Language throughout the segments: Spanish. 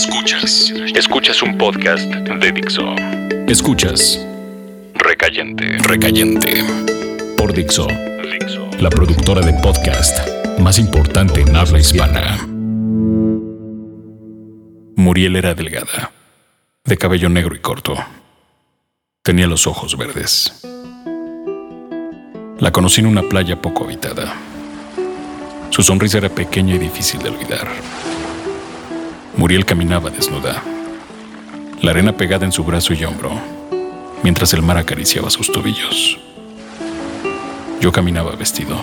Escuchas. Escuchas un podcast de Dixo. Escuchas. Recayente. Recayente. Por Dixo. La productora de podcast más importante en habla hispana. Muriel era delgada, de cabello negro y corto. Tenía los ojos verdes. La conocí en una playa poco habitada. Su sonrisa era pequeña y difícil de olvidar. Muriel caminaba desnuda, la arena pegada en su brazo y hombro, mientras el mar acariciaba sus tobillos. Yo caminaba vestido,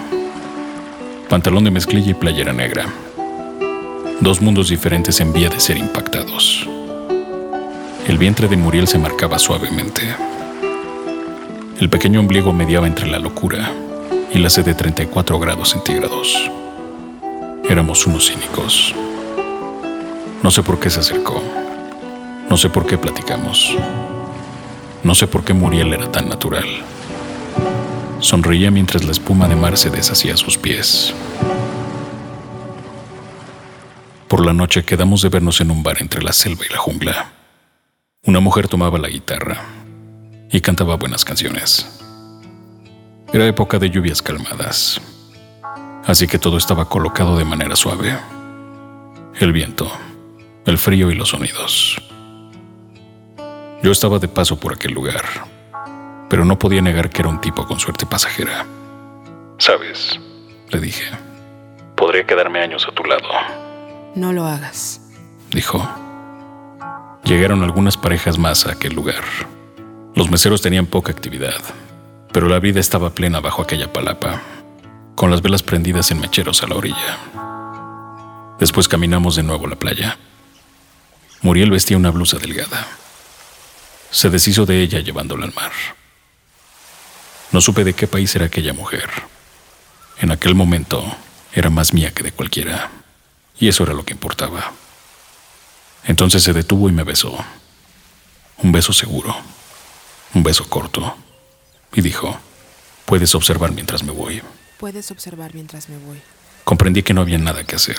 pantalón de mezclilla y playera negra. Dos mundos diferentes en vía de ser impactados. El vientre de Muriel se marcaba suavemente. El pequeño ombligo mediaba entre la locura y la sed de 34 grados centígrados. Éramos unos cínicos. No sé por qué se acercó. No sé por qué platicamos. No sé por qué Muriel era tan natural. Sonreía mientras la espuma de mar se deshacía a sus pies. Por la noche quedamos de vernos en un bar entre la selva y la jungla. Una mujer tomaba la guitarra y cantaba buenas canciones. Era época de lluvias calmadas, así que todo estaba colocado de manera suave. El viento, el frío y los sonidos. Yo estaba de paso por aquel lugar, pero no podía negar que era un tipo con suerte pasajera. Sabes, le dije, podría quedarme años a tu lado. No lo hagas, dijo. Llegaron algunas parejas más a aquel lugar. Los meseros tenían poca actividad, pero la vida estaba plena bajo aquella palapa, con las velas prendidas en mecheros a la orilla. Después caminamos de nuevo a la playa. Muriel vestía una blusa delgada. Se deshizo de ella llevándola al mar. No supe de qué país era aquella mujer. En aquel momento era más mía que de cualquiera, y eso era lo que importaba. Entonces se detuvo y me besó. Un beso seguro, un beso corto, y dijo, puedes observar mientras me voy. Puedes observar mientras me voy. Comprendí que no había nada que hacer.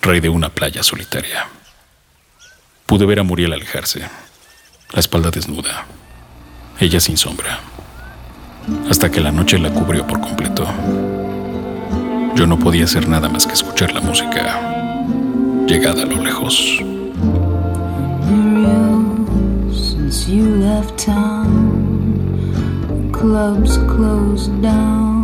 Rey de una playa solitaria. Pude ver a Muriel alejarse, la espalda desnuda, ella sin sombra, hasta que la noche la cubrió por completo. Yo no podía hacer nada más que escuchar la música, llegada a lo lejos. Since you left town, clubs closed down.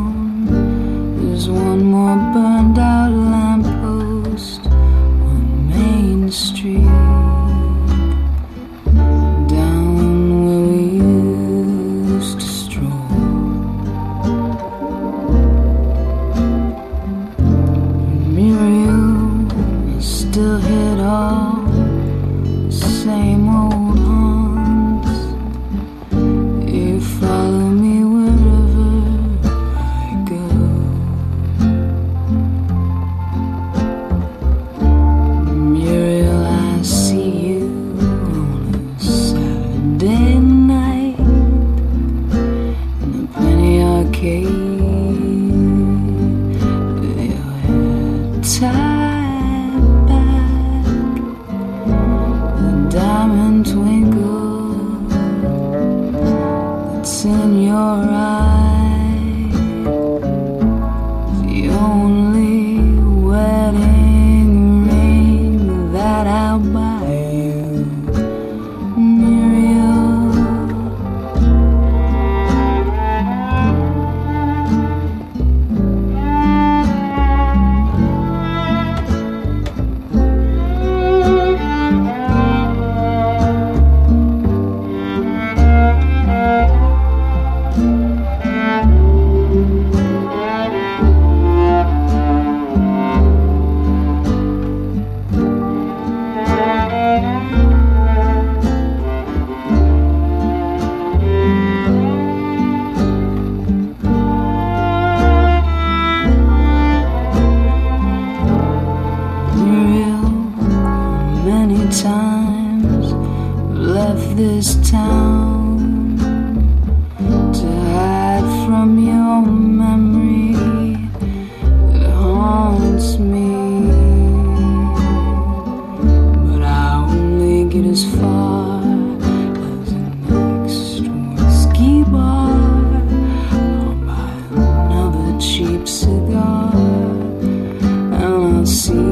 This town to hide from your memory that haunts me. But I only get as far as the next whiskey bar. I'll buy another cheap cigar, and I'll see